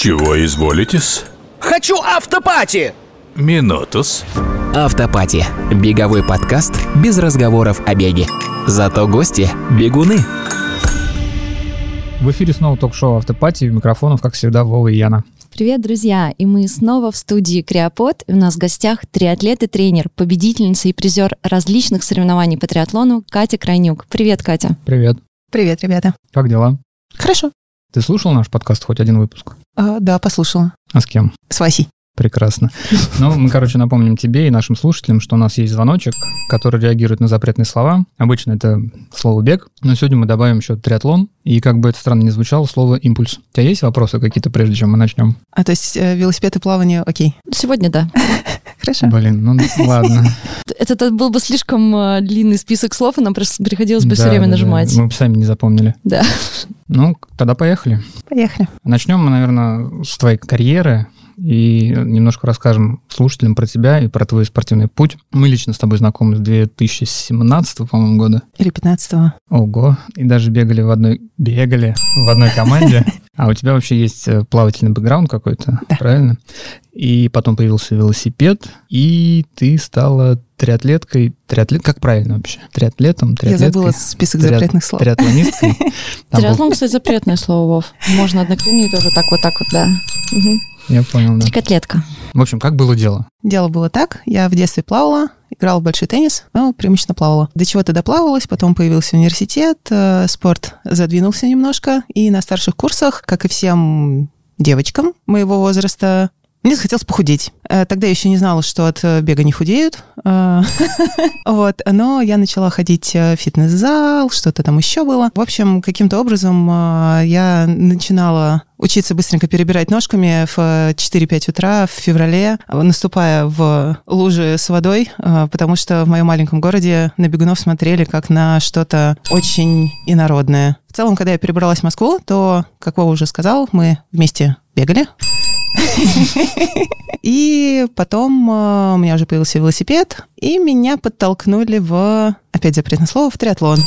Чего изволитесь? Хочу автопати! Минутус. Автопати. Беговой подкаст без разговоров о беге. Зато гости – бегуны. В эфире снова ток-шоу «Автопати». Микрофонов, как всегда, Вова и Яна. Привет, друзья! И мы снова в студии Криопод. И у нас в гостях триатлет и тренер, победительница и призер различных соревнований по триатлону Катя Крайнюк. Привет, Катя. Привет. Привет, ребята. Как дела? Хорошо. Ты слушал наш подкаст хоть один выпуск? А, да, послушала. А с кем? С Васей. Прекрасно. Ну, мы, короче, напомним тебе и нашим слушателям, что у нас есть звоночек, который реагирует на запретные слова. Обычно это слово «бег», но сегодня мы добавим еще триатлон, и как бы это странно ни звучало, слово «импульс». У тебя есть вопросы какие-то, прежде чем мы начнем? А то есть э, велосипед и плавание, окей. Сегодня да. Хорошо. Блин, ну ладно. Это, был бы слишком э, длинный список слов, и нам просто приходилось бы все время нажимать. Мы бы сами не запомнили. Да. Ну, тогда поехали. Поехали. Начнем мы, наверное, с твоей карьеры и немножко расскажем слушателям про тебя и про твой спортивный путь. Мы лично с тобой знакомы с 2017, по-моему, года. Или 15-го. Ого, и даже бегали в одной... Бегали в одной команде. А у тебя вообще есть э, плавательный бэкграунд какой-то, Да. правильно? И потом появился велосипед, и ты стала триатлеткой. Триатлет, как правильно вообще? Триатлетом, Я триатлеткой? забыла список Триат- запретных слов. Триатлонисткой. Триатлон, кстати, запретное слово, Вов. Можно одноклинию тоже так вот так вот, да. Я понял, да. Трикотлетка. В общем, как было дело? Дело было так. Я в детстве плавала, играла в большой теннис, но преимущественно плавала. До чего-то доплавалась, потом появился университет, э, спорт задвинулся немножко, и на старших курсах, как и всем девочкам моего возраста, мне захотелось похудеть. Э, Тогда я еще не знала, что от э, бега не худеют. Э, Вот. Но я начала ходить в фитнес-зал, что-то там еще было. В общем, каким-то образом я начинала учиться быстренько перебирать ножками в э, 4-5 утра в феврале, наступая в лужи с водой, потому что в моем маленьком городе на бегунов смотрели как на что-то очень инородное. В целом, когда я перебралась в Москву, то, как Вова уже сказал, мы вместе бегали. И потом э, у меня уже появился велосипед, и меня подтолкнули в, опять запретное слово, в триатлон.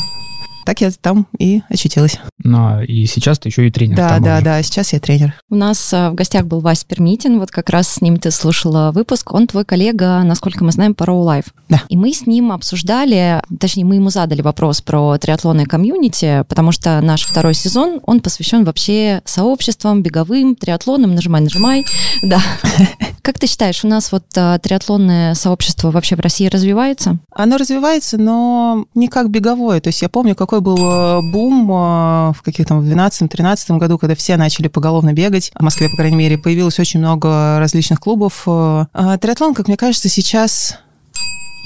Так я там и очутилась. Ну, а и сейчас ты еще и тренер. Да, да, уже. да, сейчас я тренер. У нас а, в гостях был Вась Пермитин, вот как раз с ним ты слушала выпуск. Он твой коллега, насколько мы знаем, по Row Life. Да. И мы с ним обсуждали, точнее, мы ему задали вопрос про триатлонное комьюнити, потому что наш второй сезон, он посвящен вообще сообществам, беговым, триатлонам, нажимай, нажимай. Да. Как ты считаешь, у нас вот а, триатлонное сообщество вообще в России развивается? Оно развивается, но не как беговое. То есть я помню, какой был э, бум э, в каких-то в 12-13 году, когда все начали поголовно бегать. В Москве, по крайней мере, появилось очень много различных клубов. Э, а Триатлон, как мне кажется, сейчас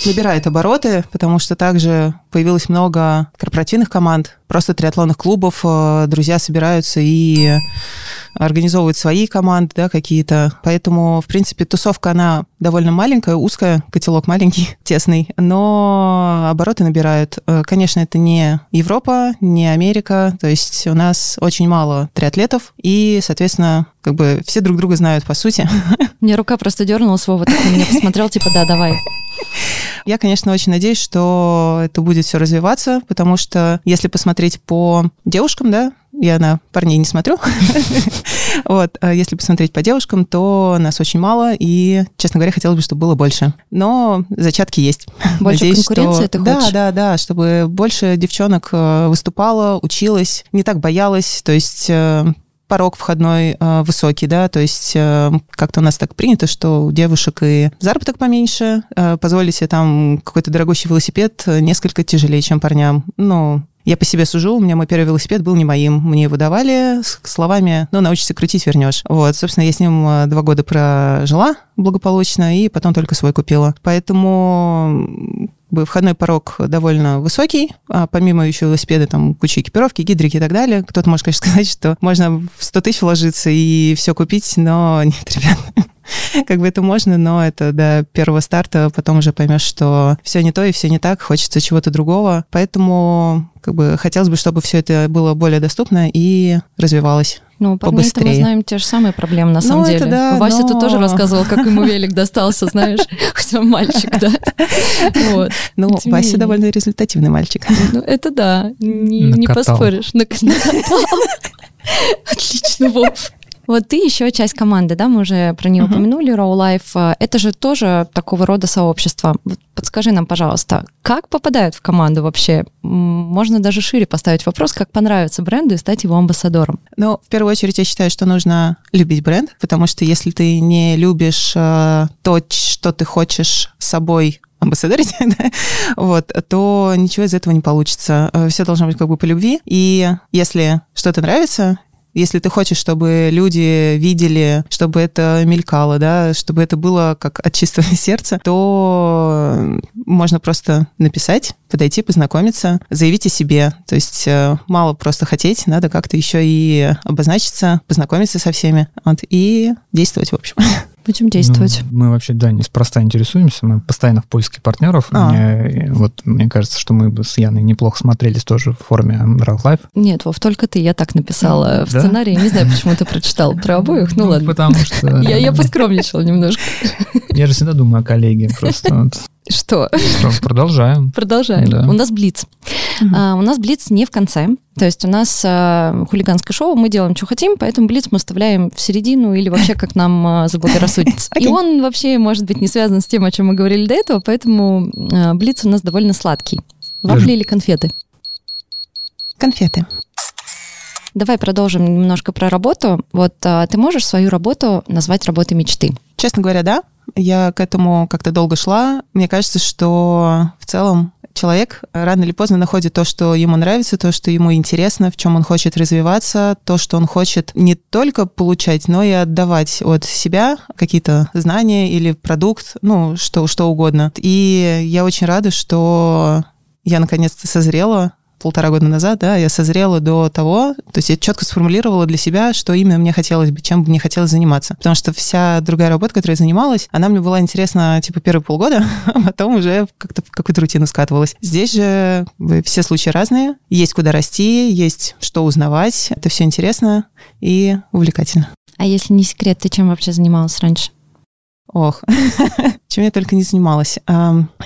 набирает обороты, потому что также появилось много корпоративных команд, просто триатлонных клубов, э, друзья собираются и организовывают свои команды, да, какие-то. Поэтому, в принципе, тусовка, она довольно маленькая, узкая, котелок маленький, тесный, но обороты набирают. Э, Конечно, это не Европа, не Америка, то есть у нас очень мало триатлетов, и, соответственно, как бы все друг друга знают по сути. Меня рука просто дернулась, Вова так на меня посмотрел, типа, да, давай. Я, конечно, очень надеюсь, что это будет все развиваться, потому что если посмотреть по девушкам, да, я на парней не смотрю. Вот, а если посмотреть по девушкам, то нас очень мало, и, честно говоря, хотелось бы, чтобы было больше. Но зачатки есть. Больше Надеюсь, что- конкуренции ты Да, хочешь? да, да, чтобы больше девчонок э, выступало, училась, не так боялась, то есть э, порог входной э, высокий, да, то есть э, как-то у нас так принято, что у девушек и заработок поменьше, э, позволить себе там какой-то дорогущий велосипед э, несколько тяжелее, чем парням. Ну, я по себе сужу, у меня мой первый велосипед был не моим. Мне его давали с словами, ну, научишься крутить, вернешь. Вот, собственно, я с ним э, два года прожила благополучно, и потом только свой купила. Поэтому бы входной порог довольно высокий, а помимо еще велосипеда, там куча экипировки, гидрики и так далее. Кто-то может, конечно, сказать, что можно в 100 тысяч вложиться и все купить, но нет, ребят, как бы это можно, но это до первого старта, потом уже поймешь, что все не то и все не так, хочется чего-то другого. Поэтому как бы хотелось бы, чтобы все это было более доступно и развивалось. Ну, парней-то мы побыстрее. знаем те же самые проблемы, на самом Ну, это деле. да, Вася но- тут тоже рассказывал, как ему велик достался, знаешь, хотя он мальчик, да. Вот. Ну, Тем Вася менее. довольно результативный мальчик. Ну, это да, не, не поспоришь. Нак- накатал. Отлично, Вов. Вот ты еще часть команды, да, мы уже про нее Мгм. упомянули, Raw Life. Это же тоже такого рода сообщество. Вот подскажи нам, пожалуйста, как попадают в команду вообще? Можно даже шире поставить вопрос, как понравится бренду и стать его амбассадором. Ну, в первую очередь, я считаю, что нужно любить бренд, потому что если ты не любишь э, то, что ты хочешь собой амбассадорить, да, вот, то ничего из этого не получится. Все должно быть как бы по любви. И если что-то нравится, если ты хочешь, чтобы люди видели, чтобы это мелькало, да, чтобы это было как от чистого сердца, то можно просто написать, подойти, познакомиться, заявить о себе. То есть э, мало просто хотеть, надо как-то еще и обозначиться, познакомиться со всеми вот, и действовать, в общем. Будем действовать. Ну, мы вообще, да, неспроста интересуемся, мы постоянно в поиске партнеров. А. Мне, вот, мне кажется, что мы бы с Яной неплохо смотрелись тоже в форме Real Life. Нет, Вов, только ты, я так написала в Да? сценарии. Не знаю, почему ты прочитал про обоих, ну ладно. Потому что Я, я поскромничала немножко. я же всегда думаю о коллеге. Просто вот. Что? Что, продолжаем. Продолжаем. Да. У нас блиц. А, у нас блиц не в конце. То есть у нас а, хулиганское шоу, мы делаем, что хотим, поэтому блиц мы вставляем в середину или вообще как нам а, заблагорассудится. И Окей. он вообще может быть не связан с тем, о чем мы говорили до этого, поэтому а, блиц у нас довольно сладкий. Вафли Даже- или конфеты? Конфеты. Давай продолжим немножко про работу. Вот а, ты можешь свою работу назвать работой мечты? Честно говоря, да. Я к этому как-то долго шла. Мне кажется, что в целом человек рано или поздно находит то, что ему нравится, то, что ему интересно, в чем он хочет развиваться, то, что он хочет не только получать, но и отдавать от себя какие-то знания или продукт, ну, что, что угодно. И я очень рада, что я наконец-то созрела полтора года назад, да, я созрела до того, то есть я четко сформулировала для себя, что именно мне хотелось бы, чем бы мне хотелось заниматься. Потому что вся другая работа, которой я занималась, она мне была интересна, типа, первые полгода, а потом уже как-то в какую-то рутину скатывалась. Здесь же все случаи разные, есть куда расти, есть что узнавать, это все интересно и увлекательно. А если не секрет, ты чем вообще занималась раньше? Ох, чем я только не занималась.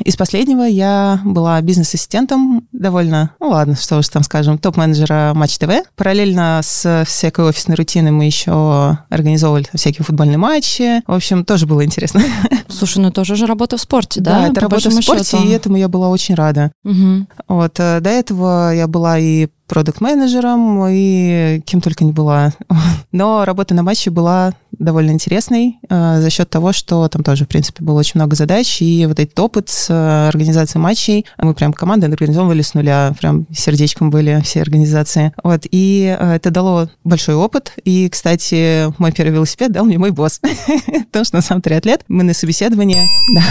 Из последнего я была бизнес-ассистентом довольно, ну ладно, что уж там скажем, топ-менеджера Матч ТВ. Параллельно с всякой офисной рутиной мы еще организовывали всякие футбольные матчи. В общем, тоже было интересно. Слушай, ну тоже же работа в спорте, да? Да, это по работа в спорте, счету? и этому я была очень рада. Мгм. Вот, э, до этого я была и продукт-менеджером, и кем только не была. Но работа на матче была довольно интересной э, за счет того, что там тоже, в принципе, было очень много задач, и вот этот опыт с э, организацией матчей, мы прям командой организовывали с нуля, прям сердечком были все организации. Вот, и э, это дало большой опыт, и, кстати, мой первый велосипед дал мне мой босс, потому что на самом триатлет мы на собеседовании, да,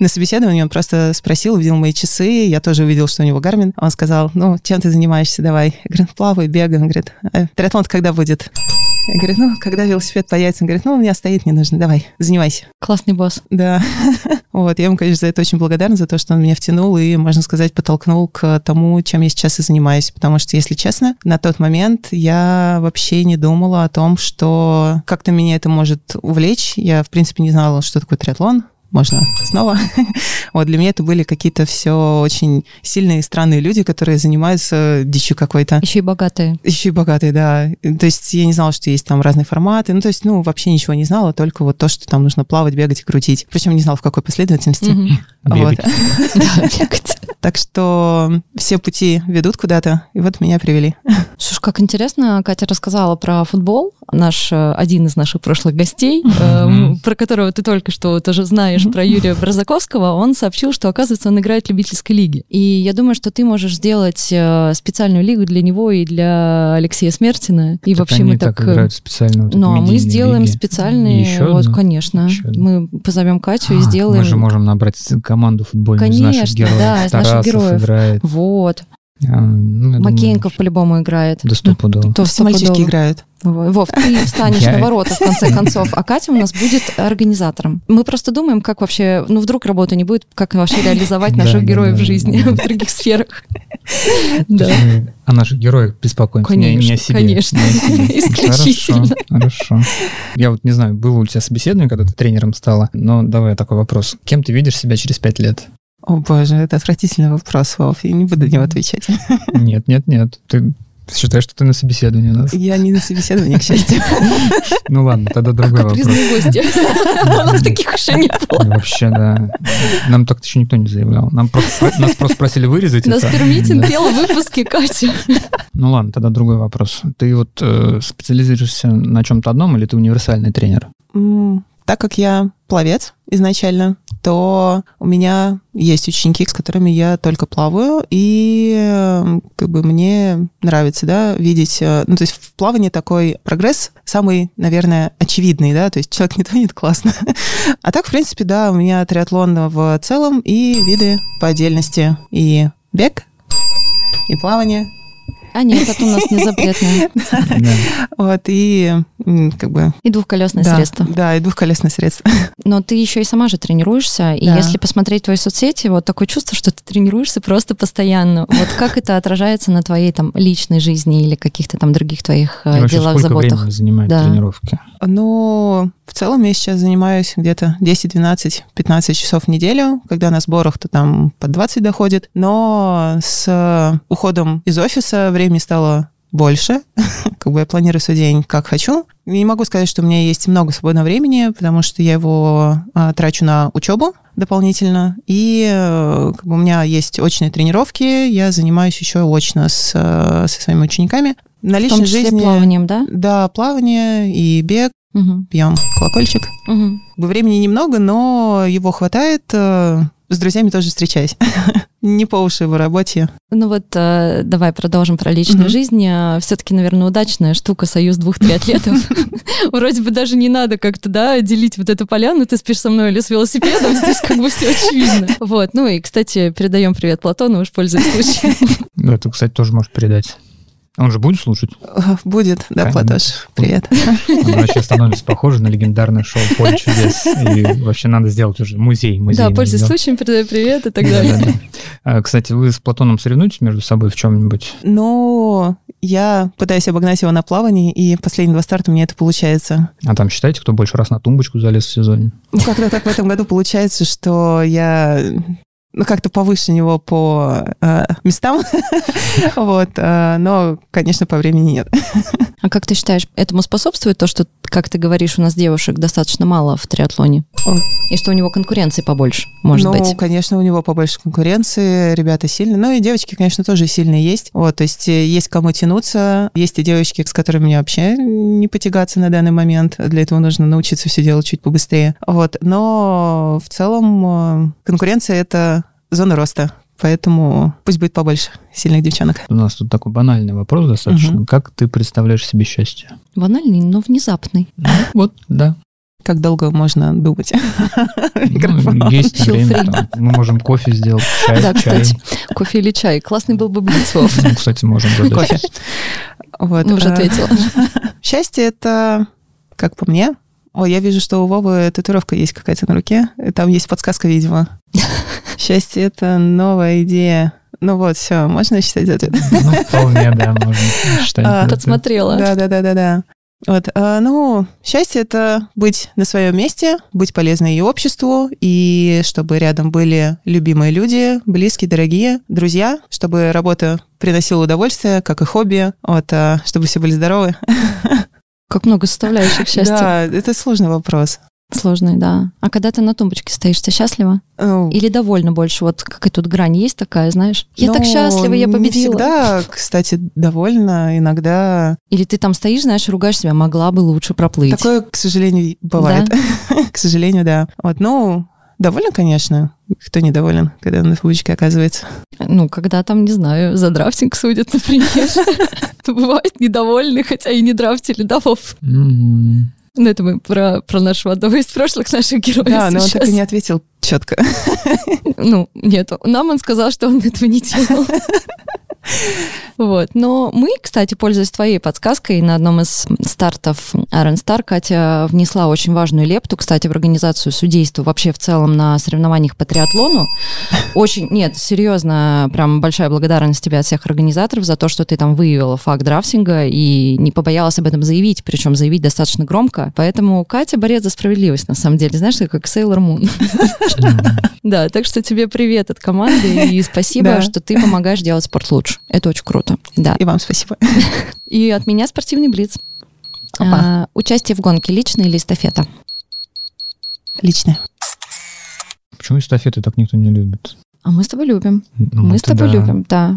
на собеседовании он просто спросил, увидел мои часы, я тоже увидел, что у него гармин. Он сказал, ну, чем ты занимаешься, давай. Я говорю, плаваю, бегаю. Он говорит, «А триатлон когда будет? Я говорю, ну, когда велосипед появится? Он говорит, ну, у меня стоит, не нужно, давай, занимайся. Классный босс. Да. Вот, я ему, конечно, за это очень благодарна, за то, что он меня втянул и, можно сказать, подтолкнул к тому, чем я сейчас и занимаюсь. Потому что, если честно, на тот момент я вообще не думала о том, что как-то меня это может увлечь. Я, в принципе, не знала, что такое триатлон. Можно снова. Вот для меня это были какие-то все очень сильные, странные люди, которые занимаются дичью какой-то. Еще и богатые. Еще и богатые, да. То есть я не знала, что есть там разные форматы. Ну, то есть, ну, вообще ничего не знала, только вот то, что там нужно плавать, бегать и крутить. Причем не знала, в какой последовательности. Вот. Так что все пути ведут куда-то, и вот меня привели. Слушай, как интересно, Катя рассказала про футбол, наш э, один из наших прошлых гостей, э, про которого ты только что тоже знаешь, про Юрия Бразаковского, он сообщил, что, оказывается, он играет в любительской лиге. И я думаю, что ты можешь сделать э, специальную лигу для него и для Алексея Смертина. И Так вообще мы так... э, играют специально. вот Ну, а мы сделаем лиги. специальные, Еще вот, одну? конечно. Еще. Мы позовем Катю и А, сделаем. Мы же можем набрать команду футбольную из наших Конечно, героев. да, из наших героев. играет. Вот. А, ну, думаю, Макеенков по-любому играет. Да стопудово. То Все мальчишки играют. Во- Вов, ты встанешь на ворота в конце концов, а Катя у нас будет организатором. Мы просто думаем, как вообще, ну вдруг работы не будет, как вообще реализовать наших героев в жизни в других сферах. Да. о наших героях беспокоимся, не, не о Конечно, себе. конечно. не. Исключительно. Хорошо, хорошо. Я вот не знаю, было у тебя собеседование, когда ты тренером стала, но давай такой вопрос. Кем ты видишь себя через пять лет? О боже, это отвратительный вопрос, Вов, я не буду на него отвечать. Нет, нет, нет. Ты Считаю, что ты на собеседовании у нас. Я не на собеседовании, к счастью. Ну ладно, тогда другой вопрос. Капризные гости. У нас таких еще не было. Ну, Вообще, да. Нам так еще никто не заявлял. Нам просто, нас просто просили вырезать Нас. Пермитин пел в выпуске, Катя. Ну ладно, тогда другой вопрос. Ты вот э, специализируешься на чем-то одном или ты универсальный тренер? Так как я пловец изначально, то у меня есть ученики, с которыми я только плаваю, и как бы мне нравится, да, видеть, э, ну, то есть в плавании такой прогресс самый, наверное, очевидный, да, то есть человек не тонет, классно. А так, в принципе, да, у меня триатлон в целом и виды по отдельности, и бег, и плавание, А нет, это у нас не запретное. Вот, и как бы... И двухколесное средство. Да, и двухколесное средство. Но ты еще и сама же тренируешься, и если посмотреть твои соцсети, вот такое чувство, что ты тренируешься просто постоянно. Вот как это отражается на твоей там личной жизни или каких-то там других твоих э, делах, заботах? Да. тренировки? Ну, в целом я сейчас занимаюсь где-то 10, 12, 15 часов в неделю. Когда на сборах, то там по 20 доходит. Но с уходом из офиса времени стало больше. как бы я планирую свой день как хочу. Не могу сказать, что у меня есть много свободного времени, потому что я его а, трачу на учебу дополнительно. И э, как бы у меня есть очные тренировки. Я занимаюсь еще очно с, э, со своими учениками. На В личной том числе жизни... плаванием, да? Да, плавание и бег. Мгм. Пьем колокольчик. Бы Времени немного, но его хватает. Э, С друзьями тоже встречаюсь. Не по уши в работе. Ну вот э, давай продолжим про личную Мгм. жизнь. Все-таки, наверное, удачная штука союз двух триатлетов. Вроде бы даже не надо как-то, да, делить вот эту поляну, ты спишь со мной или с велосипедом, здесь как бы все очевидно. Вот, ну и, кстати, передаем привет Платону, уж пользуясь случаем. Ну, Это, кстати, тоже можешь передать. Он же будет слушать? Будет, да, Конечно. Платош, привет. Он вообще становится похоже на легендарное шоу «Поле чудес». И вообще надо сделать уже музей. музей Да, пользуясь сделать. случаем, передаю привет и так далее. Да-да-да. А, Кстати, вы с Платоном соревнуетесь между собой в чем-нибудь? Но я пытаюсь обогнать его на плавании, и последние два старта у меня это получается. А там считаете, кто больше раз на тумбочку залез в сезоне? Ну, как-то так в этом году получается, что я ну, как-то повыше него по э, местам. вот. э, но, конечно, по времени нет. А как ты считаешь, этому способствует то, что, как ты говоришь, у нас девушек достаточно мало в триатлоне? Ой. И что у него конкуренции побольше, может ну, быть? конечно, у него побольше конкуренции, ребята сильные. Ну и девочки, конечно, тоже сильные есть. Вот, то есть э, есть кому тянуться. Есть и девочки, с которыми мне вообще не потягаться на данный момент. Для этого нужно научиться все делать чуть побыстрее. Вот, но в целом э, конкуренция — это зона роста. Поэтому пусть будет побольше сильных девчонок. У нас тут такой банальный вопрос достаточно. Мгм. Как ты представляешь себе счастье? Банальный, но внезапный. Ну, Вот, да. Как долго можно думать? Ну, Есть Feel время. там. Мы можем кофе сделать, чай, Да, чай. кстати, кофе или чай. Классный был бы Блицов. Ну, кстати, можем додать. Кофе. Вот. Ну, уже э, ответила. Счастье — это, как по мне... Ой, я вижу, что у Вовы татуировка есть какая-то на руке. Там есть подсказка, видимо. Счастье — это новая идея. Ну вот, все, можно считать ответ? Ну, вполне, да, можно считать. А. Подсмотрела. Да, да, да, да, да. Вот, а, ну, счастье это быть на своем месте, быть полезной и обществу, и чтобы рядом были любимые люди, близкие, дорогие, друзья, чтобы работа приносила удовольствие, как и хобби, вот, а, чтобы все были здоровы. Как много составляющих счастья. Да, это сложный вопрос. Сложный, да. А когда ты на тумбочке стоишь, ты счастлива? Ну, Или довольна больше? Вот какая тут грань есть такая, знаешь? Я так ну, счастлива, я не победила. всегда, кстати, довольна. Иногда Или ты там стоишь, знаешь, ругаешь себя, могла бы лучше проплыть. такое, к сожалению, бывает. К сожалению, да. Вот, ну, довольна, конечно. Кто недоволен, когда на футболочке оказывается. Ну, когда там, не знаю, за драфтинг судят, например. Бывают недовольны, хотя и не драфтили, да, Вов? М, Ну, это мы про, про нашего одного из прошлых наших героев Да, но он так и сейчас. не ответил четко. Ну, нет, нам он сказал, что он этого не делал. Вот. Но мы, кстати, пользуясь твоей подсказкой, на одном из стартов Iron Star Катя внесла очень важную лепту, кстати, в организацию судейства вообще в целом на соревнованиях по триатлону. Очень, нет, серьезно, прям большая благодарность тебе от всех организаторов за то, что ты там выявила факт драфтинга и не побоялась об этом заявить, причем заявить достаточно громко. Поэтому Катя борец за справедливость, на самом деле. Знаешь, ты как Сейлор Мун. Да, так что тебе привет от команды и спасибо, что ты помогаешь делать спорт лучше. Даешь. Это очень круто. Да. И вам спасибо. И от меня спортивный блиц. Опа. А, участие в гонке личное или эстафета? Лично. Почему эстафеты так никто не любит? А мы с тобой любим. Ну, мы с тобой да. любим, да.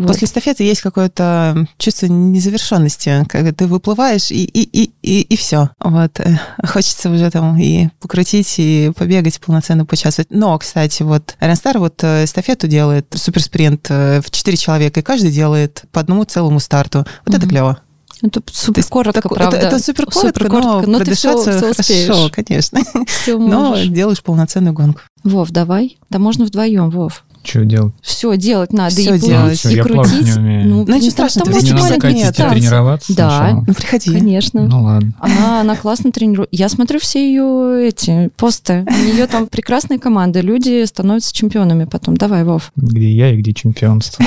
Вот. После эстафеты есть какое-то чувство незавершенности, когда ты выплываешь и, и, и, и, и все. Вот. э, Хочется уже там и покрутить, и побегать, полноценно поучаствовать. Но, кстати, вот Ренстар вот э, эстафету делает, суперспринт э, в 4 человека, и каждый делает по одному целому старту. Вот это Мгм. клево. Это супер коротко, Так- правда. Это, это супер коротко, но, но ты все, продышаться успеешь. хорошо, конечно. Всё Но делаешь полноценную гонку. Вов, давай. Да можно вдвоем, Вов. Что делать? Все делать надо. Всё и плыть, делать. Всё, и я крутить. не умею. Ну, Ну, блин, ничего там- ты не надо катить и тренироваться Да. сначала? Ну, приходи. Конечно. Ну ладно. Она, она классно тренирует. Я смотрю все ее эти посты. У нее там прекрасная команда. Люди становятся чемпионами потом. Давай, Вов. Где я и где чемпионство?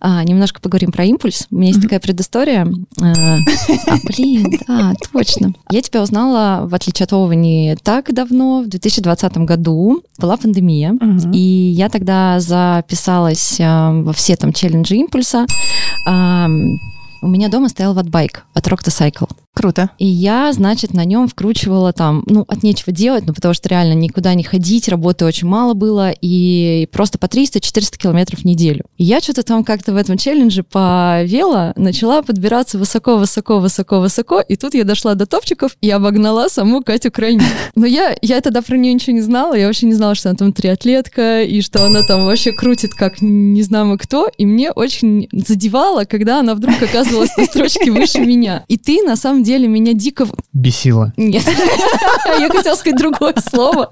А, немножко поговорим про импульс. У меня есть Мгм. такая предыстория. А, а, блин, да, точно. Я тебя узнала, в отличие от Вовы, не так давно, в 2020 году. Была пандемия. Мгм. И я тогда записалась а, во все там челленджи импульса. Ам, у меня дома стоял ватбайк от Rock to Cycle. Круто. И я, значит, на нем вкручивала там, ну, от нечего делать, ну, потому что реально никуда не ходить, работы очень мало было, и просто по 300-400 километров в неделю. И я что-то там как-то в этом челлендже по вело начала подбираться высоко-высоко-высоко-высоко, и тут я дошла до топчиков и обогнала саму Катю Крайни. Но я, я тогда про нее ничего не знала, я вообще не знала, что она там триатлетка, и что она там вообще крутит как не знамо кто, и мне очень задевало, когда она вдруг оказывалась на строчке выше меня. И ты, на самом деле, меня дико Бесило. нет. Я хотела сказать другое слово.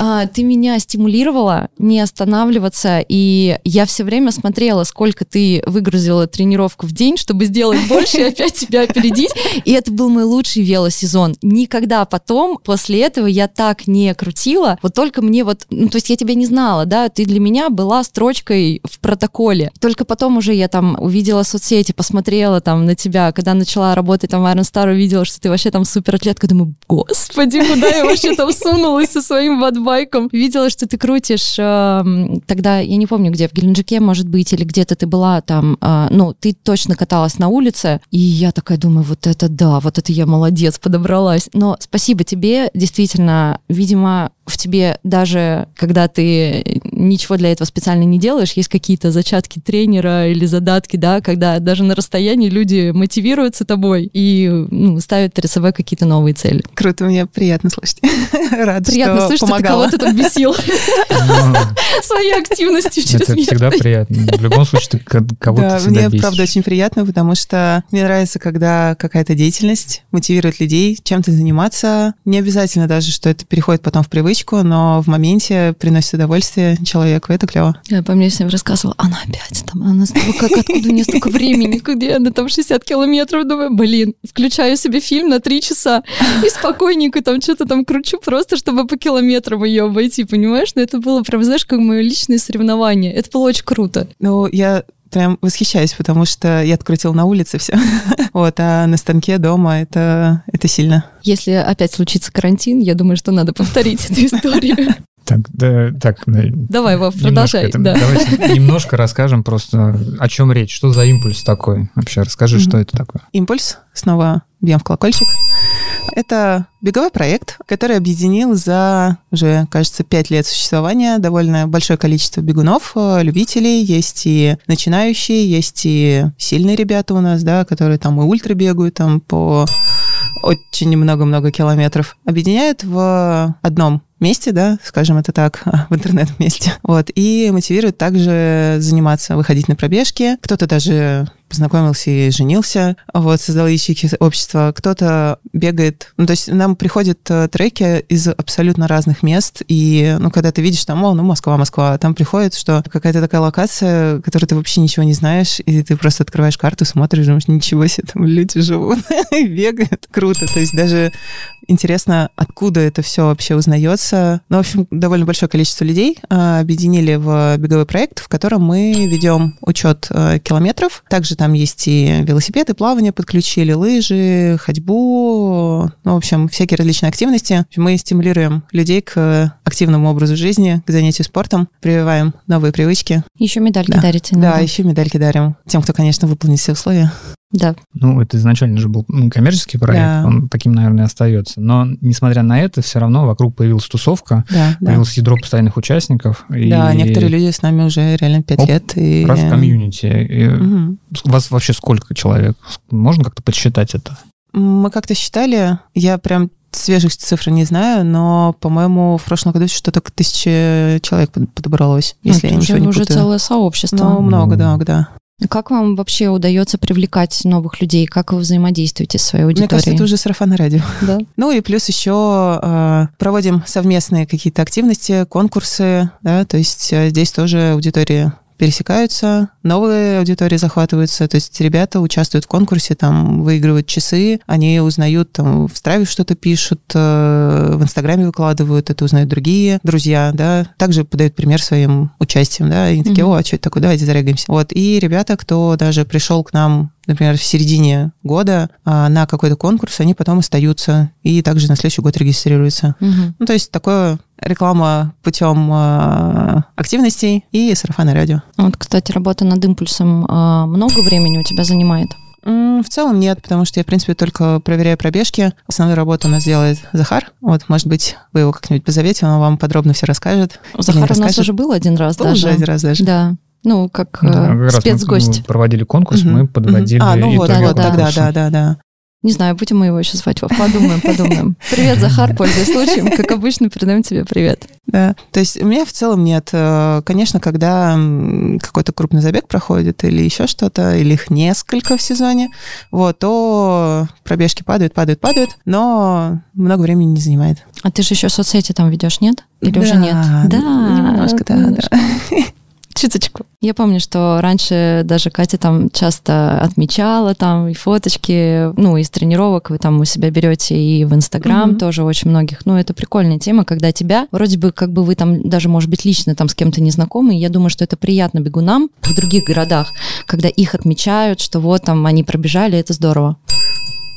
А, Ты меня стимулировала не останавливаться, и я все время смотрела, сколько ты выгрузила тренировку в день, чтобы сделать больше и опять тебя опередить. И это был мой лучший велосезон. Никогда потом, после этого, я так не крутила. Вот только мне вот... Ну, то есть я тебя не знала, да? Ты для меня была строчкой в протоколе. Только потом уже я там увидела соцсети, посмотрела там на тебя, когда начала работать там в Iron Star, увидела, что ты вообще там суператлетка. Думаю, господи, куда я вообще там сунулась со своим ватбайком? Видела, что ты крутишь эм, тогда, я не помню где, в Геленджике, может быть, или где-то ты была там, э, ну, ты точно каталась на улице, и я такая думаю, вот это да, вот это я молодец, подобралась. Но спасибо тебе, действительно, видимо, в тебе даже, когда ты ничего для этого специально не делаешь, есть какие-то зачатки тренера или задатки, да, когда даже на расстоянии люди мотивируются тобой и ну, ставят перед собой какие-то новые цели. Круто, мне приятно слышать. Рад, Приятно что слышать, что ты помогала. кого-то там бесил своей активностью через Это всегда приятно. В любом случае, ты ко- кого-то Да, всегда мне правда очень приятно, потому что мне нравится, когда какая-то деятельность мотивирует людей чем-то заниматься. Не обязательно даже, что это переходит потом в привычку, но в моменте приносит удовольствие человеку. Это клево. Я по мне всем рассказывала, она опять там, она столько, как, откуда у нее столько времени, где она там 60 километров, думаю, блин, включаю себе фильм на 3 часа и спокойненько там что-то там кручу просто, чтобы по километрам ее обойти, понимаешь? Но это было прям, знаешь, как мое личное соревнование. Это было очень круто. Ну, я прям восхищаюсь, потому что я открутила на улице все. Вот, а на станке дома это, это сильно. Если опять случится карантин, я думаю, что надо повторить эту историю. Так, да, так, да, Давай, Вов, продолжай. это- да. Давайте немножко расскажем просто, о чем речь, что за импульс такой. Вообще, расскажи, Мгм. что это такое. Импульс, снова бьем в колокольчик. Это беговой проект, который объединил за уже, кажется, пять лет существования довольно большое количество бегунов, э, любителей. Есть и начинающие, есть и сильные ребята у нас, да, которые там и ультра бегают там по очень много-много километров. Объединяют в одном месте, да, скажем это так, в интернет-месте. Вот, и мотивирует также заниматься, выходить на пробежки. Кто-то даже познакомился и женился, вот, создал ячейки общества. Кто-то бегает, ну, то есть нам приходят э, треки из абсолютно разных мест, и, ну, когда ты видишь там, о, ну, Москва, Москва, там приходит, что какая-то такая локация, которой ты вообще ничего не знаешь, и ты просто открываешь карту, смотришь, думаешь, ничего себе, там люди живут и бегают. Круто, то есть даже интересно, откуда это все вообще узнается. Ну, в общем, довольно большое количество людей а, объединили в беговой проект, в котором мы ведем учет а, километров. Также там есть и велосипеды, плавание подключили, лыжи, ходьбу, ну, в общем, всякие различные активности. Мы стимулируем людей к активному образу жизни, к занятию спортом, прививаем новые привычки. Еще медальки Да. дарите. Да, иногда. еще медальки дарим тем, кто, конечно, выполнит все условия. Да. Ну, это изначально же был коммерческий проект, Да. он таким, наверное, остается. Но, несмотря на это, все равно вокруг появилась тусовка, Да, да. появилось ядро постоянных участников. и Да, некоторые люди с нами уже реально пять Оп, лет. И... Раз в комьюнити. И Мгм. У вас вообще сколько человек? Можно как-то подсчитать это? Мы как-то считали, я прям свежих цифр не знаю, но, по-моему, в прошлом году что-то к тысяче человек под- подобралось, если Это я уже, ничего не уже путаю. целое сообщество. Ну, много, да, да. Как вам вообще удается привлекать новых людей? Как вы взаимодействуете с своей Мне аудиторией? кажется, это уже сарафанное радио. Да. Ну и плюс еще э, проводим совместные какие-то активности, конкурсы, да, то есть э, здесь тоже аудитории пересекаются, новые аудитории захватываются, то есть ребята участвуют в конкурсе, там выигрывают часы, они узнают, там в Страве что-то пишут, э, в Инстаграме выкладывают, это узнают другие друзья, да, также подают пример своим участием, да, и они такие, о, а что это такое, давайте зарегаемся. Вот, и ребята, кто даже пришел к нам например, в середине года а, на какой-то конкурс, они потом остаются и также на следующий год регистрируются. Мгм. Ну, то есть такое реклама путем а, активностей и сарафанное радио. Вот, кстати, работа над импульсом а, много времени у тебя занимает? В целом нет, потому что я, в принципе, только проверяю пробежки. Основную работу у нас делает Захар. Вот, может быть, вы его как-нибудь позовете, он вам подробно все расскажет. Захар у нас расскажет. уже был один раз Был даже. уже один раз даже. Да. Ну, как Да, э, как раз мы спецгость. проводили конкурс, Мгм, мы подводили А, ну вот, итоги вот тогда, конкурса. да, да, да. Не знаю, будем мы его еще звать. Вов. Подумаем, подумаем. Привет, Захар, пользуясь случаем. Как обычно, передаем тебе привет. Да, то есть у меня в целом нет. Э, Конечно, когда какой-то крупный забег проходит или еще что-то, или их несколько в сезоне, вот, то пробежки падают, падают, падают, но много времени не занимает. А ты же еще соцсети там ведешь, нет? Или Да, уже нет? немножко, да, да. Чуточку. Я помню, что раньше даже Катя там часто отмечала там и фоточки, ну, из тренировок вы там у себя берете и в Инстаграм Мгм. тоже очень многих. Ну, это прикольная тема, когда тебя, вроде бы, как бы вы там даже, может быть, лично там с кем-то не знакомы, я думаю, что это приятно бегунам в других городах, когда их отмечают, что вот там они пробежали, это здорово.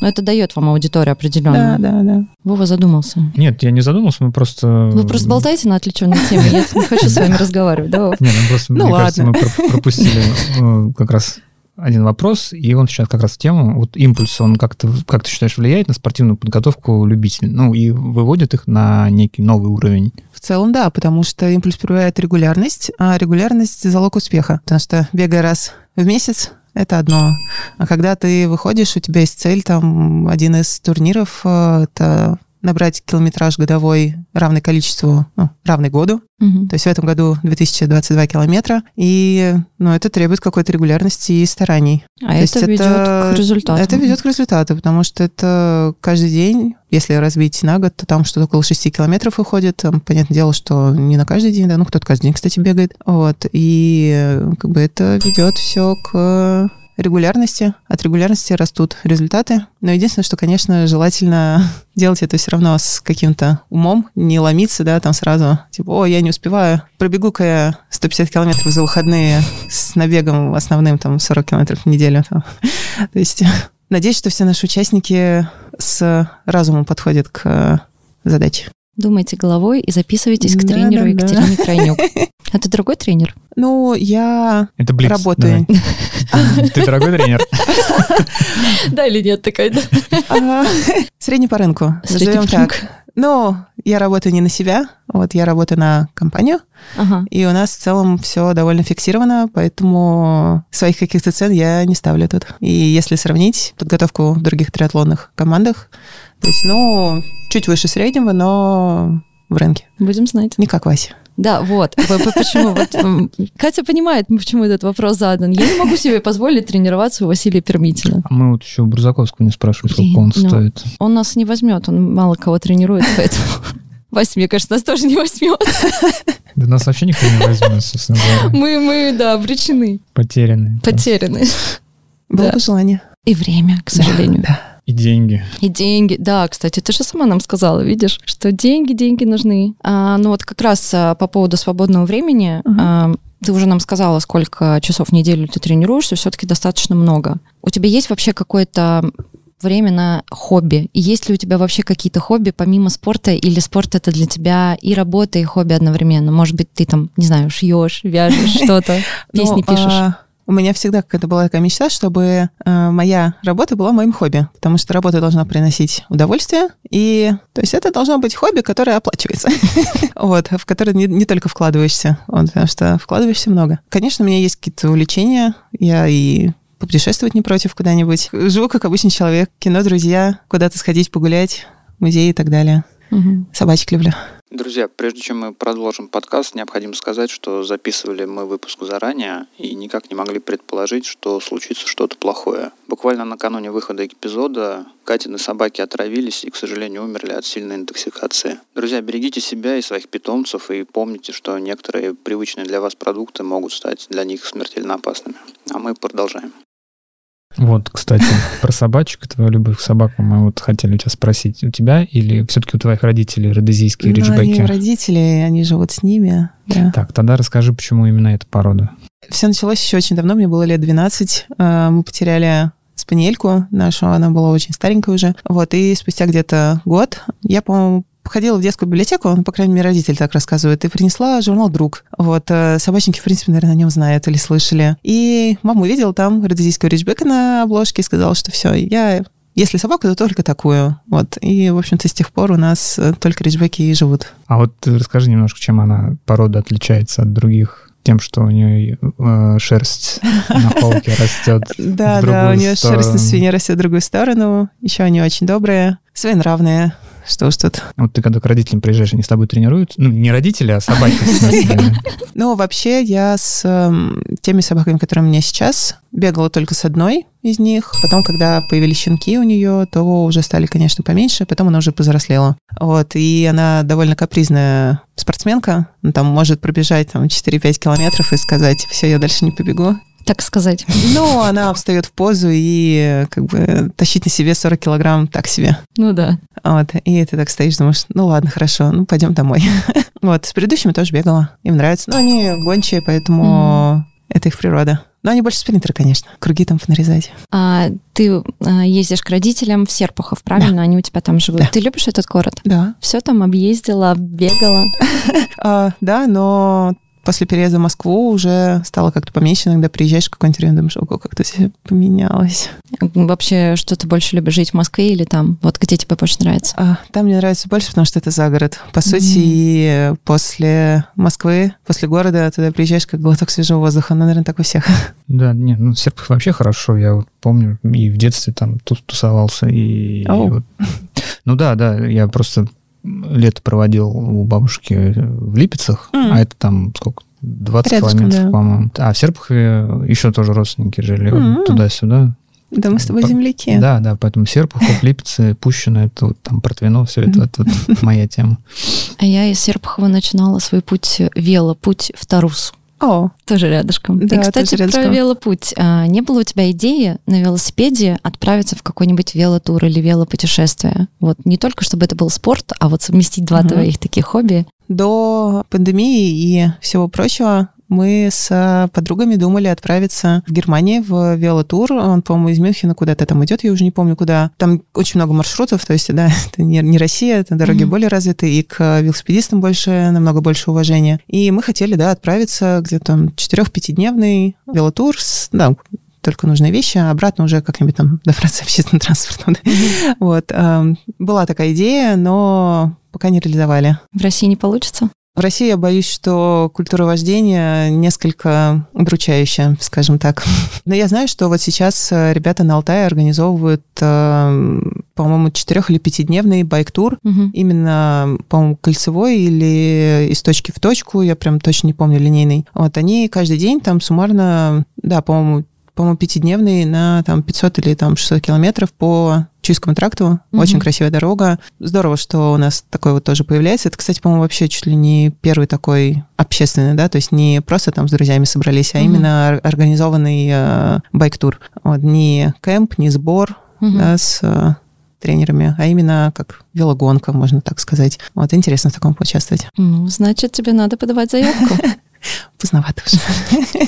Но это дает вам аудиторию Да, определенную. да, да. Вова задумался. Нет, я не задумался, мы просто... Вы просто болтаете на отвлеченной теме, я не хочу с вами разговаривать, да, Вов? Не, ну просто, Ну мне кажется, мы про- пропустили э, как раз один вопрос, и он сейчас как раз в тему. Вот импульс, он как-то, как ты считаешь, влияет на спортивную подготовку любителей? Ну, и выводит их на некий новый уровень. В целом, да, потому что импульс проявляет регулярность, а регулярность – залог успеха. Потому что бегая раз в месяц, это одно. А когда ты выходишь, у тебя есть цель, там, один из турниров, э, это набрать километраж годовой равный количеству, ну, равный году. Мгм. То есть в этом году 2022 километра. И ну, это требует какой-то регулярности и стараний. А То это ведет это- к результату. Это ведет к результату, потому что это каждый день, если разбить на год, то там что-то около 6 километров выходит. Там, понятное дело, что не на каждый день, да, ну кто-то каждый день, кстати, бегает. Вот. И как бы это ведет все к регулярности. От регулярности растут результаты. Но единственное, что, конечно, желательно делать это все равно с каким-то умом, не ломиться, да, там сразу, типа, о, я не успеваю, пробегу-ка я 150 километров за выходные с набегом основным, там, 40 километров в неделю. там. То есть надеюсь, что все наши участники с разумом подходят к задаче. Думайте головой и записывайтесь к Да, тренеру да, да. Екатерине Крайнюк. А ты другой тренер? Ну, я Это блиц. работаю. давай. Ты дорогой тренер. Да или нет такая, да? Средний по рынку. Назовем так. Ну, я работаю не на себя, вот я работаю на компанию, Ага. и у нас в целом все довольно фиксировано, поэтому своих каких-то цен я не ставлю тут. И если сравнить подготовку в других триатлонных командах, то есть, ну, чуть выше среднего, но в рынке. Будем знать. Не как Вася. Да, вот. Почему? Вот, Катя понимает, почему этот вопрос задан. Я не могу себе позволить тренироваться у Василия Пермитина. А мы вот еще Брузаковского не спрашивали, сколько он ну. стоит. Он нас не возьмет, он мало кого тренирует, поэтому... Вася, мне кажется, нас тоже не возьмет. Да нас вообще никто не возьмет, собственно говоря. Мы, мы, да, обречены, Потеряны. потеряны. Было Да. бы желание. И время, к сожалению. Да. И деньги. И деньги. Да, кстати, ты же сама нам сказала, видишь, что деньги, деньги нужны. А, ну вот как раз а, по поводу свободного времени, Мгм. а, ты уже нам сказала, сколько часов в неделю ты тренируешься, все-таки достаточно много. У тебя есть вообще какое-то время на хобби? И есть ли у тебя вообще какие-то хобби помимо спорта, или спорт это для тебя и работа, и хобби одновременно? Может быть, ты там, не знаю, шьешь, вяжешь что-то, песни Ну, пишешь? У меня всегда какая-то была такая мечта, чтобы э, моя работа была моим хобби, потому что работа должна приносить удовольствие, и то есть это должно быть хобби, которое оплачивается, вот, в которое не, не только вкладываешься, вот, потому что вкладываешься много. Конечно, у меня есть какие-то увлечения, я и попутешествовать не против куда-нибудь. Живу как обычный человек, кино, друзья, куда-то сходить погулять, музей и так далее. Мгм. Собачек люблю. Друзья, прежде чем мы продолжим подкаст, необходимо сказать, что записывали мы выпуск заранее и никак не могли предположить, что случится что-то плохое. Буквально накануне выхода эпизода Катины собаки отравились и, к сожалению, умерли от сильной интоксикации. Друзья, берегите себя и своих питомцев и помните, что некоторые привычные для вас продукты могут стать для них смертельно опасными. А мы продолжаем. Вот, кстати, про собачек твою любовь к собакам мы вот хотели у тебя спросить. У тебя или все-таки у твоих родителей родезийские Ну, они риджбеки? родители, они живут с ними. да. Так, тогда расскажи, почему именно эта порода. Все началось еще очень давно, мне было лет 12. Э, Мы потеряли спаниельку нашу, она была очень старенькая уже. Вот, и спустя где-то год я, по-моему, ходила в детскую библиотеку, ну, по крайней мере, родитель так рассказывает, и принесла журнал «Друг». Вот, э, собачники, в принципе, наверное, о нем знают или слышали. И мама увидела там родозийского риджбека на обложке и сказала, что все, я если собаку, то только такую. Вот. И, в общем-то, с тех пор у нас э, только риджбеки и живут. А вот ты расскажи немножко, чем она, порода, отличается от других тем, что у нее э, шерсть на холке растет. Да, да, у нее шерсть на свинье растет в другую сторону. Еще они очень добрые, своенравные. Что уж тут. Вот ты когда к родителям приезжаешь, они с тобой тренируются? Ну, не родители, а собаки. Ну, вообще, я с эм, теми собаками, которые у меня сейчас, бегала только с одной из них. Потом, когда появились щенки у нее, то уже стали, конечно, поменьше. Потом она уже повзрослела. Вот. И она довольно капризная спортсменка. Ну, там может пробежать там, 4-5 километров и сказать, все, я дальше не побегу. Так сказать. Но она встает в позу и как бы тащить на себе 40 килограмм так себе. Ну да. Вот, и ты так стоишь, думаешь, ну ладно, хорошо, ну пойдем домой. вот, с предыдущими тоже бегала, им нравится. Но они гончие, поэтому это их природа. Но они больше спринтеры, конечно, круги там понарезать. А ты а, ездишь к родителям в Серпухов, правильно? Они у тебя там живут. Да. Ты любишь этот город? Да. Все там объездила, бегала. А, да, но после переезда в Москву уже стало как-то поменьше. Иногда приезжаешь в какой-нибудь район, думаешь, ого, как-то все поменялось. Вообще, что ты больше любишь, жить в Москве или там? Вот где тебе больше нравится? А, там мне нравится больше, потому что это за город. По сути, Мгм. и после Москвы, после города, туда приезжаешь как глоток свежего воздуха. Ну, наверное, так у всех. Да, нет, ну Серпухов вообще хорошо. Я вот помню, и в детстве там тут тусовался, и, и Оу. вот- Ну да, да, я просто лето проводил у бабушки в Липецах, М. а это там сколько? 20 Рядышком, километров, да. по-моему. А в Серпухове еще тоже родственники жили, вот М. туда-сюда. Да, мы с тобой земляки. Да, да, поэтому Серпухов, Липцы, Пущино, это вот там Протвино, все это, это вот моя тема. А я из Серпухова начинала свой путь велопуть в Тарусу. О, Тоже рядышком. Да, И, кстати, тоже про рядышком. велопуть. А, не было у тебя идеи на велосипеде отправиться в какой-нибудь велотур или велопутешествие? Вот не только чтобы это был спорт, а вот совместить два Мгм. твоих таких хобби. До пандемии и всего прочего мы с подругами думали отправиться в Германию в велотур. Он, по-моему, из Мюнхена куда-то там идет, я уже не помню куда. Там очень много маршрутов, то есть, да, это не, не Россия, это дороги Мгм. более развиты, и к велосипедистам больше, намного больше уважения. И мы хотели, да, отправиться где-то там 4-5-дневный велотур с, да, только нужные вещи, а обратно уже как-нибудь там добраться общественным транспортом. да. Вот. Была такая идея, но пока не реализовали. В России не получится? В России я боюсь, что культура вождения несколько удручающая, скажем так. Но я знаю, что вот сейчас э, ребята на Алтае организовывают, э, по-моему, четырех или пятидневный байк-тур. Мгм. Именно, по-моему, кольцевой или из точки в точку, я прям точно не помню, линейный. Вот они каждый день там суммарно, да, по-моему, по-моему, пятидневный на там 500 или там 600 километров по Чуйскому тракту. Мгм. Очень красивая дорога. Здорово, что у нас такой вот тоже появляется. Это, кстати, по-моему, вообще чуть ли не первый такой общественный, да, то есть не просто там с друзьями собрались, а Мгм. именно ор- организованный э, байк-тур. Вот, не кемп, не сбор, Мгм. да, с э, тренерами, а именно как велогонка, можно так сказать. Вот, интересно в таком поучаствовать. Ну, значит, тебе надо подавать заявку. Поздновато уже.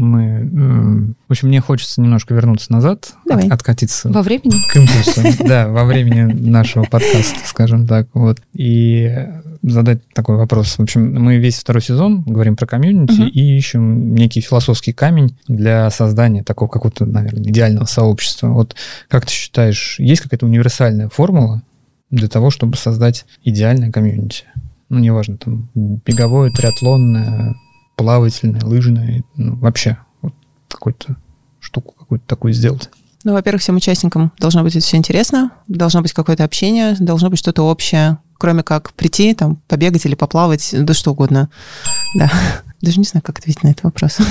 Мы, в общем, мне хочется немножко вернуться назад, Давай. от- откатиться Во времени? к импульсу, да, во времени нашего подкаста, скажем так, вот, и задать такой вопрос. В общем, мы весь второй сезон говорим про комьюнити и ищем некий философский камень для создания такого какого-то, наверное, идеального сообщества. Вот как ты считаешь, есть какая-то универсальная формула для того, чтобы создать идеальное комьюнити? Ну, неважно, там, беговое, триатлонное, плавательное, лыжное, ну, вообще, вот какую-то штуку какую-то такую сделать. Ну, во-первых, всем участникам должно быть это все интересно, должно быть какое-то общение, должно быть что-то общее, кроме как прийти, там, побегать или поплавать, да что угодно. Да. Даже не знаю, как ответить на этот вопрос.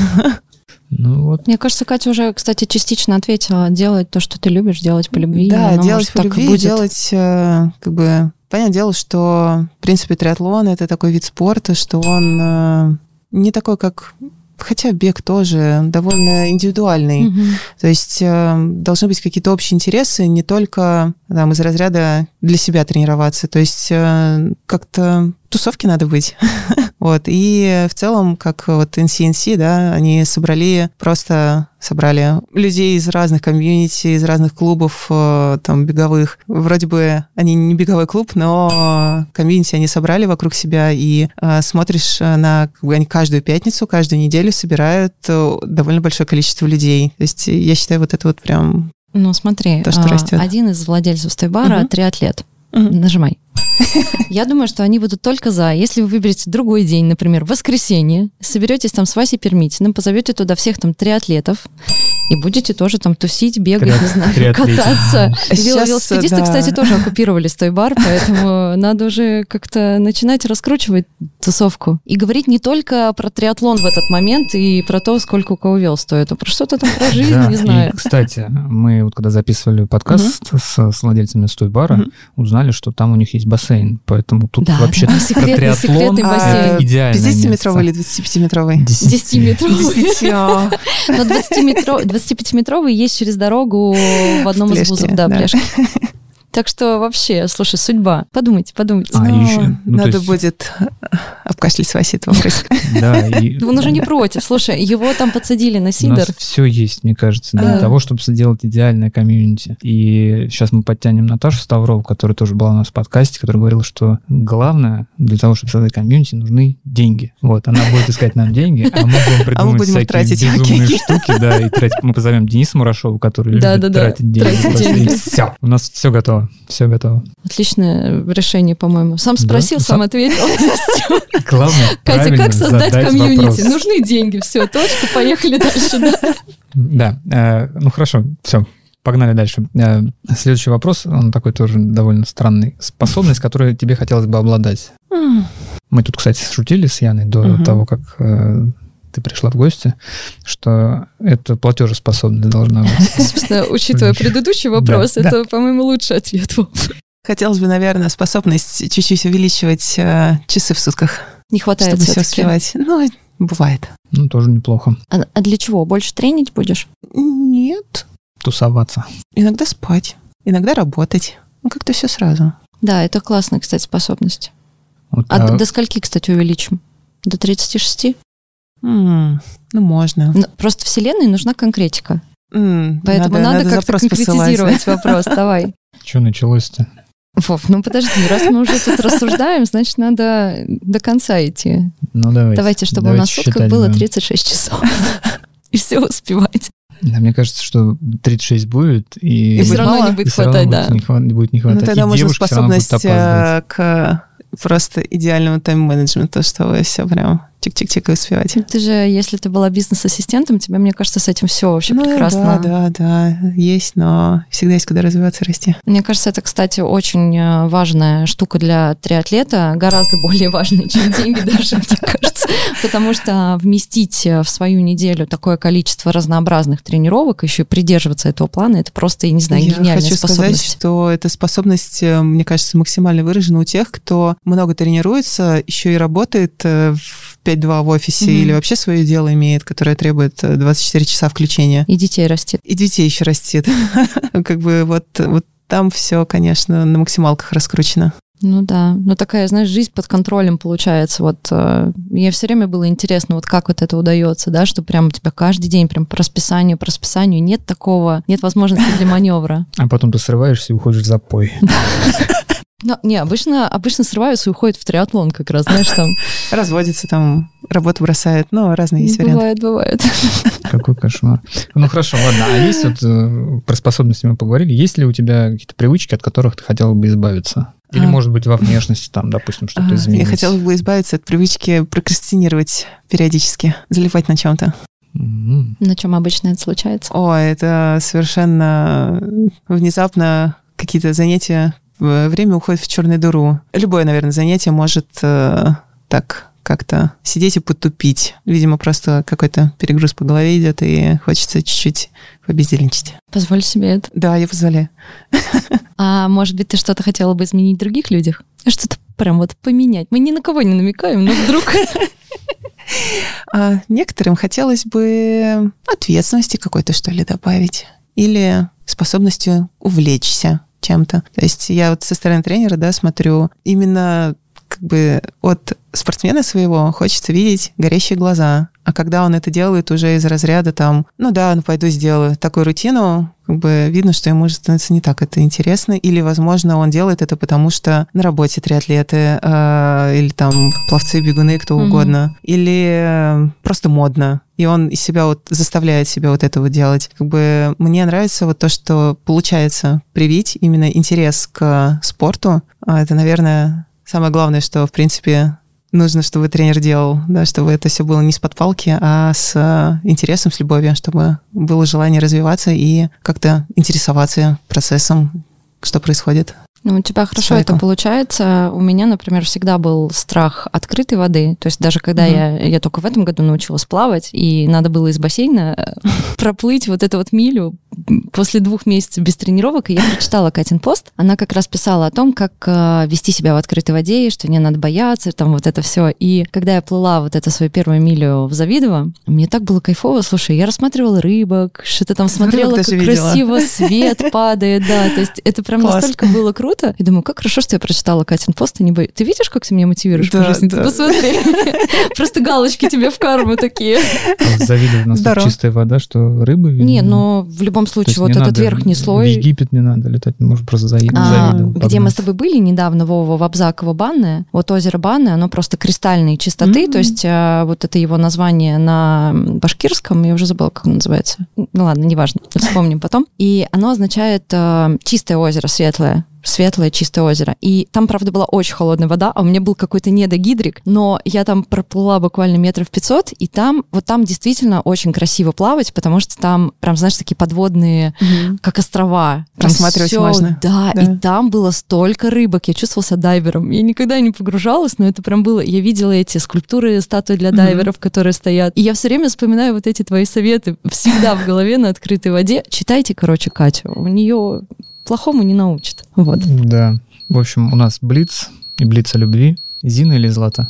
Ну, вот Мне кажется, Катя уже, кстати, частично ответила. Делать то, что ты любишь, делать по любви. Да, Оно, делать может, по любви, будет. делать, э, как бы, понятное дело, что, в принципе, триатлон — это такой вид спорта, что он э, не такой, как... Хотя бег тоже довольно индивидуальный. Мгм. То есть э, должны быть какие-то общие интересы, не только там, из разряда для себя тренироваться. То есть э, как-то тусовки надо быть. вот. И в целом, как вот NCNC, да, они собрали, просто собрали людей из разных комьюнити, из разных клубов э, там беговых. Вроде бы они не беговой клуб, но комьюнити они собрали вокруг себя, и э, смотришь э, на... Они каждую пятницу, каждую неделю собирают э, довольно большое количество людей. То есть я считаю, вот это вот прям... Ну, смотри, То, что а, растет. один из владельцев Стойбара Мгм. триатлет. Мгм. Нажимай. Я думаю, что они будут только за. Если вы выберете другой день, например, воскресенье, соберетесь там с Васей Пермитиным, позовете туда всех там триатлетов, и будете тоже там тусить, бегать, Триат- не знаю, триатлетить. кататься. Сейчас, Велосипедисты, да. кстати, тоже оккупировали Стойбар, поэтому надо уже как-то начинать раскручивать тусовку. И говорить не только про триатлон в этот момент и про то, сколько у кого вел стоит, а про что-то там про жизнь, Да, не и, знаю. кстати, мы вот когда записывали подкаст с, с владельцами Стойбара, Мгм. узнали, что там у них есть бассейн, поэтому тут Да, вообще да, про секретный- триатлон секретный А, бассейн. это идеальное 50-метровый или место. 25-метровый? 10-метровый. Но 20-метро- 25-метровый есть через дорогу в одном из вузов, да, пляжки. Так что вообще, слушай, судьба. Подумайте, подумайте. А, Ну, еще, ну, то Надо есть- будет обкашлять этот вопрос. Да, Он уже не против. Слушай, его там подсадили на сидор. все есть, мне кажется, для Да. того, чтобы сделать идеальное комьюнити. И сейчас мы подтянем Наташу Ставрову, которая тоже была у нас в подкасте, которая говорила, что главное для того, чтобы создать комьюнити, нужны деньги. Вот, она будет искать нам деньги, а мы будем придумывать будем их всякие безумные штуки, да, и тратить. Мы позовем Дениса Мурашова, который любит тратить деньги. все. У нас все готово, все готово. Отличное решение, по-моему. Сам спросил, Сам- ответил. Главное, Катя, как создать комьюнити? вопрос. Нужны деньги. Все, точка, поехали дальше. да. Да, э, ну хорошо, все, погнали дальше. Э, следующий вопрос, он такой тоже довольно странный. Способность, которой тебе хотелось бы обладать. Мы тут, кстати, шутили с Яной до Мгм. того, как э, ты пришла в гости, что это платежеспособность должна быть. Собственно, учитывая предыдущий вопрос, Да, да. это, по-моему, лучший ответ. Хотелось бы, наверное, способность чуть-чуть увеличивать э, часы в сутках, Не хватает чтобы все успевать. Ну, бывает. Ну, тоже неплохо. А, а для чего? Больше тренить будешь? Нет. Тусоваться. Иногда спать, иногда работать. Ну, как-то все сразу. Да, это классная, кстати, способность. Вот, А а, до, до скольки, кстати, увеличим? До 36? М, ну, можно. Ну, Просто Вселенной нужна конкретика. М, Поэтому надо, как-то запрос посылать. конкретизировать вопрос. Давай. что началось-то? Вов, ну подожди, раз мы уже тут рассуждаем, значит, надо до конца идти. Ну, давайте. Давайте, чтобы у Давайте нас в сутках считать было будем. 36 часов. И все успевать. Да, мне кажется, что 36 будет, и... И все будет равно мало? не будет и хватать, будет да. не хва- будет не Ну, хватать. тогда И можно способность э, к просто идеальному тайм-менеджменту, чтобы все прям чик-чик-чик и успевать. Ты же, если ты была бизнес-ассистентом, тебе, мне кажется, с этим все вообще ну, прекрасно. да, да, да, есть, но всегда есть куда развиваться, расти. Мне кажется, это, кстати, очень э, важная штука для триатлета, гораздо более важная, чем деньги даже, мне кажется. Потому что вместить э, в свою неделю такое количество разнообразных тренировок, еще и придерживаться этого плана, это просто, я не знаю, Я гениальная хочу способность. сказать, что эта способность, э, мне кажется, максимально выражена у тех, кто много тренируется, еще и работает в 5-2 в офисе Мгм. или вообще свое дело имеет, которое требует э, 24 часа включения. И детей растет. И детей еще растет. Как бы вот, вот там все, конечно, на максималках раскручено. Ну да, ну такая, знаешь, жизнь под контролем получается. Вот э, мне все время было интересно, вот как вот это удается, да, что прям у тебя каждый день прям по расписанию, по расписанию нет такого, нет возможности для маневра. А потом ты срываешься и уходишь в запой. Но, не, обычно, обычно срываются и уходят в триатлон как раз, знаешь, там. Разводится там, работу бросает, ну, разные есть варианты. Бывает, бывает. Какой кошмар. Ну хорошо, ладно. А есть вот э, про способности мы поговорили. Есть ли у тебя какие-то привычки, от которых ты хотела бы избавиться? Или, А. может быть, во внешности там, допустим, что-то А, Я изменилось? хотела бы избавиться от привычки прокрастинировать периодически, заливать на чем-то. М. На чем обычно это случается? О, это совершенно внезапно какие-то занятия, время уходит в черную дыру. Любое, наверное, занятие может э, так как-то сидеть и потупить. Видимо, просто какой-то перегруз по голове идет, и хочется чуть-чуть побездельничать. Позволь себе это. Да, я позволяю. А может быть, ты что-то хотела бы изменить в других людях? Что-то прям вот поменять. Мы ни на кого не намекаем, но вдруг... А некоторым хотелось бы ответственности какой-то, что ли, добавить. Или способностью увлечься чем-то. То есть я вот со стороны тренера, да, смотрю, именно как бы от спортсмена своего хочется видеть горящие глаза. А когда он это делает уже из разряда там, ну да, ну пойду сделаю такую рутину, как бы видно, что ему уже становится не так это интересно. Или, возможно, он делает это потому, что на работе триатлеты, э, или там пловцы, бегуны, кто угодно. Или э, просто модно. И он из себя вот заставляет себя вот это вот делать. Как бы мне нравится вот то, что получается привить именно интерес к спорту. А Это, наверное, самое главное, что, в принципе, нужно, чтобы тренер делал, да, чтобы это все было не с подпалки, а с э, интересом, с любовью, чтобы было желание развиваться и как-то интересоваться процессом, что происходит. Ну, у тебя хорошо Человеку. это получается. У меня, например, всегда был страх открытой воды. То есть даже когда Мгм. я, я только в этом году научилась плавать, и надо было из бассейна э, проплыть вот эту вот милю после двух месяцев без тренировок, и я прочитала Катин пост. Она как раз писала о том, как э, вести себя в открытой воде, что не надо бояться, там вот это все. И когда я плыла вот эту свою первую милю в Завидово, мне так было кайфово. Слушай, я рассматривала рыбок, что-то там смотрела, Рыбок как красиво свет падает, да. То есть это прям Класс. настолько было круто. И думаю, как хорошо, что я прочитала Катин пост, и не боюсь. Ты видишь, как ты меня мотивируешь Да, по жизни? Ты да. посмотри. Просто галочки тебе в карму такие. Завидую, у нас тут Здорово. чистая вода, что рыбы видно. Не, но в любом случае, вот этот надо верхний В слой, Египет не надо летать, может просто за... а, завидовал, где мы с тобой были недавно, Вова, в Абзаково банное, вот озеро Банное, оно просто кристальной чистоты, М. то есть а, вот это его название на башкирском, я уже забыла, как оно называется. Ну ладно, неважно, вспомним потом. И оно означает а, чистое озеро, светлое светлое чистое озеро. И там, правда, была очень холодная вода, а у меня был какой-то недогидрик, но я там проплыла буквально метров 500, и там, вот там действительно очень красиво плавать, потому что там прям, знаешь, такие подводные, как острова. Рассматривать всё, можно. Да, Да. и там было столько рыбок. Я чувствовала себя дайвером. Я никогда не погружалась, но это прям было. Я видела эти скульптуры, статуи для дайверов, которые стоят. И я все время вспоминаю вот эти твои советы всегда в голове на открытой воде. Читайте, короче, Катю. У нее плохому не научит. Вот. Да. В общем, у нас Блиц и Блиц о любви. Зина или Злата?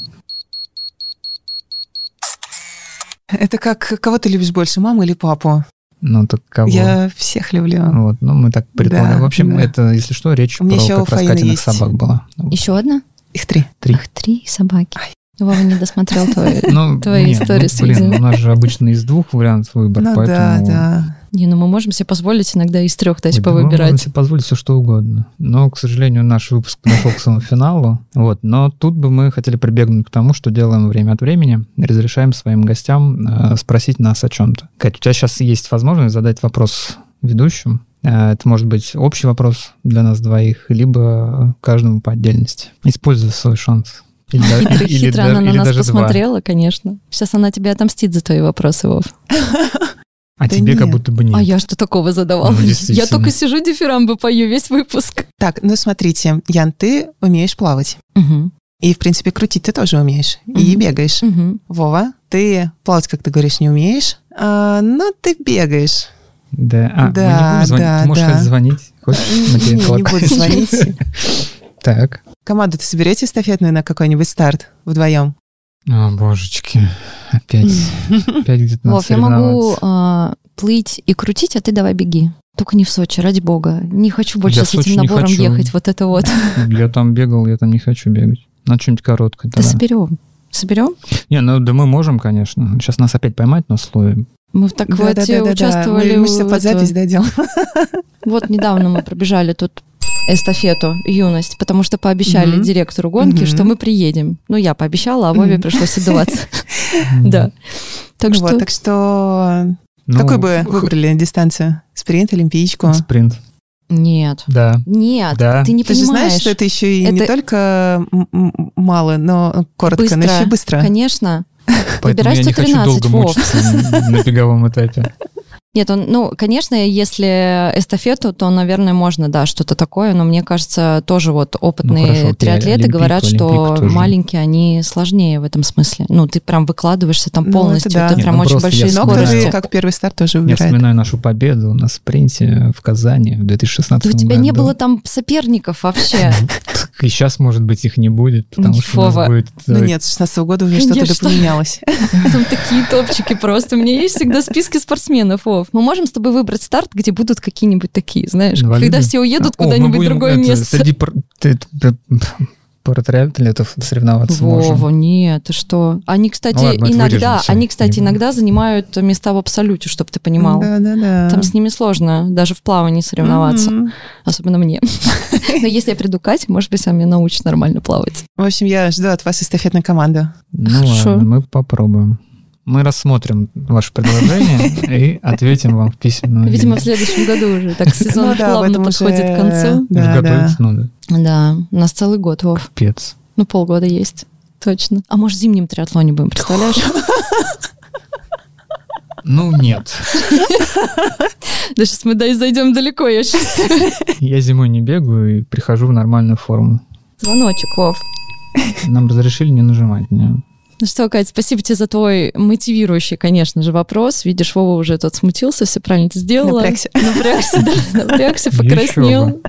Это как, кого ты любишь больше, маму или папу? Ну, так кого? Я всех люблю. Вот, ну, мы так предполагаем. Да, в общем, да. это, если что, речь У про еще как раз Катиных есть. собак была. Еще одна? Их три. Три. Ах, три собаки. Вова не досмотрел твой. Ну, Твои не, истории, ну, блин, у нас же обычно из двух вариантов выбор, Ну да, поэтому... да. Не, ну мы можем себе позволить иногда из трех дать Ой, да мы можем повыбирать. себе позволить все что угодно. Но, к сожалению, наш выпуск подошел к своему финалу. Вот. Но тут бы мы хотели прибегнуть к тому, что делаем время от времени. Разрешаем своим гостям э, спросить нас о чем-то. Кать, у тебя сейчас есть возможность задать вопрос ведущим. Э, Это может быть общий вопрос для нас двоих, либо каждому по отдельности. Используй свой шанс. Или, Хитро, или хитро да- она на или нас даже два. посмотрела, конечно. Сейчас она тебе отомстит за твои вопросы, Вов. А Да тебе как нет. будто бы нет. А я что такого задавала? Ну, я только сижу дифирамбы пою весь выпуск. Так, ну смотрите, Ян, ты умеешь плавать. Мгм, И, в принципе, крутить ты тоже умеешь. И Мгм. бегаешь. мгм. Вова, ты плавать, как ты говоришь, не умеешь, а, но ты бегаешь. Да, а, мы Да, не будем звонить. да, Ты можешь да. звонить. Хочешь? Мы тебе Не, не буду звонить. Так. Команду ты соберете эстафетную на какой-нибудь старт вдвоем? О, божечки. Опять. Опять где-то надо Вов, я могу а, плыть и крутить, а ты давай беги. Только не в Сочи, ради бога. Не хочу больше Я с этим набором ехать. Вот это вот. Я там бегал, я там не хочу бегать. Надо что-нибудь короткое Да тогда. соберем. Соберем? Не, ну да мы можем, конечно. Сейчас нас опять поймать на слове. Мы в так вот Да-да-да-да-да. участвовали. Мы, мы все под запись да, делаем. Вот недавно мы пробежали тут эстафету «Юность», потому что пообещали Мгм. директору гонки, Мгм. что мы приедем. Ну, я пообещала, а Вове Мгм. пришлось отдуваться. Да. Так что так что Ну, какую бы выбрали дистанцию? Спринт, олимпийку? Спринт. нет. Да. Нет, Да. ты не Ты же понимаешь. знаешь, что это еще и не Это- только м- м- мало, но коротко, но Быстро. еще и быстро. Конечно. Поэтому Выбирай я не хочу 113, долго мучиться на беговом этапе. Нет, он, ну, конечно, если эстафету, то, наверное, можно, да, что-то такое, но мне кажется, тоже вот опытные Ну, хорошо, триатлеты Олимпийку, говорят, что тоже. маленькие, они сложнее в этом смысле. Ну, ты прям выкладываешься там Ну, полностью, это да. это Нет, прям ну, очень большие я скорости. кто же как первый старт тоже Я выбирает. вспоминаю нашу победу на спринте в Казани в 2016 Да у году. тебя не было там соперников вообще. И сейчас, может быть, их не будет, потому что у нас будет... Ну э, нет, с 16 года уже что-то да Конечно. поменялось. Там такие топчики просто. У меня есть всегда списки спортсменов, Вов. Мы можем с тобой выбрать старт, где будут какие-нибудь такие, знаешь, инвалиды. когда все уедут мы куда-нибудь в другое это, место. Среди пар- ты- ты- паратриатлетов соревноваться можем. Вова, нет, ты что? Они, кстати, Ну ладно, иногда, они, кстати, иногда занимают места в абсолюте, чтобы ты понимал. Да-да-да. Там с ними сложно даже в плавании соревноваться, Мгм. особенно мне. Но если я приду к Кате, может быть, она меня научит нормально плавать. В общем, я жду от вас эстафетную команду. Ну Хорошо. ладно, мы попробуем. Мы рассмотрим ваше предложение и ответим вам в письменном Видимо, в следующем году уже так сезон Ну да, в плавно подходит уже- к концу. Да, Уже да. готовиться надо. Да, у нас целый год, Вов. Пец. Ну, полгода есть. Точно. А может, в зимнем триатлоне будем, представляешь? Ну, нет. Да сейчас мы да, зайдем далеко, я чувствую. Я зимой не бегаю и прихожу в нормальную форму. Звоночек, Вов. Нам разрешили не нажимать. Не. Ну что, Катя, спасибо тебе за твой мотивирующий, конечно же, вопрос. Видишь, Вова уже тут смутился, все правильно ты сделала. Напрягся. Напрягся, да, напрягся, покраснел.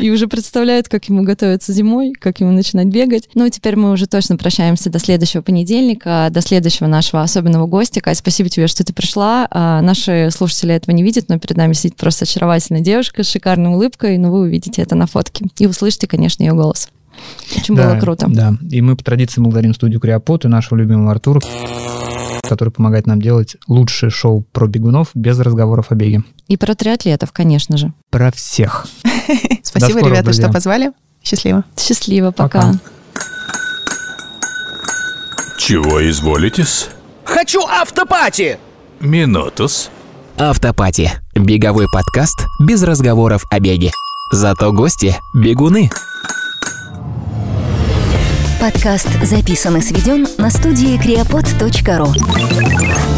И уже представляет, как ему готовиться зимой, как ему начинать бегать. Ну теперь мы уже точно прощаемся до следующего понедельника, до следующего нашего особенного гостя. Катя, спасибо тебе, что ты пришла. А, Наши слушатели этого не видят, но перед нами сидит просто очаровательная девушка с шикарной улыбкой, но вы увидите это на фотке. И услышите, конечно, ее голос. Очень было круто. Да, и мы по традиции благодарим студию Криопот и нашего любимого Артура, который помогает нам делать лучшее шоу про бегунов без разговоров о беге. И про триатлетов, конечно же. Про всех. Спасибо, скорого, ребята, друзья. что позвали. Счастливо. Счастливо, пока. Пока. Чего изволитесь? Хочу автопати! Минутус. Автопати. Беговой подкаст без разговоров о беге. Зато гости – бегуны. Подкаст записан и сведен на студии creapod.ru.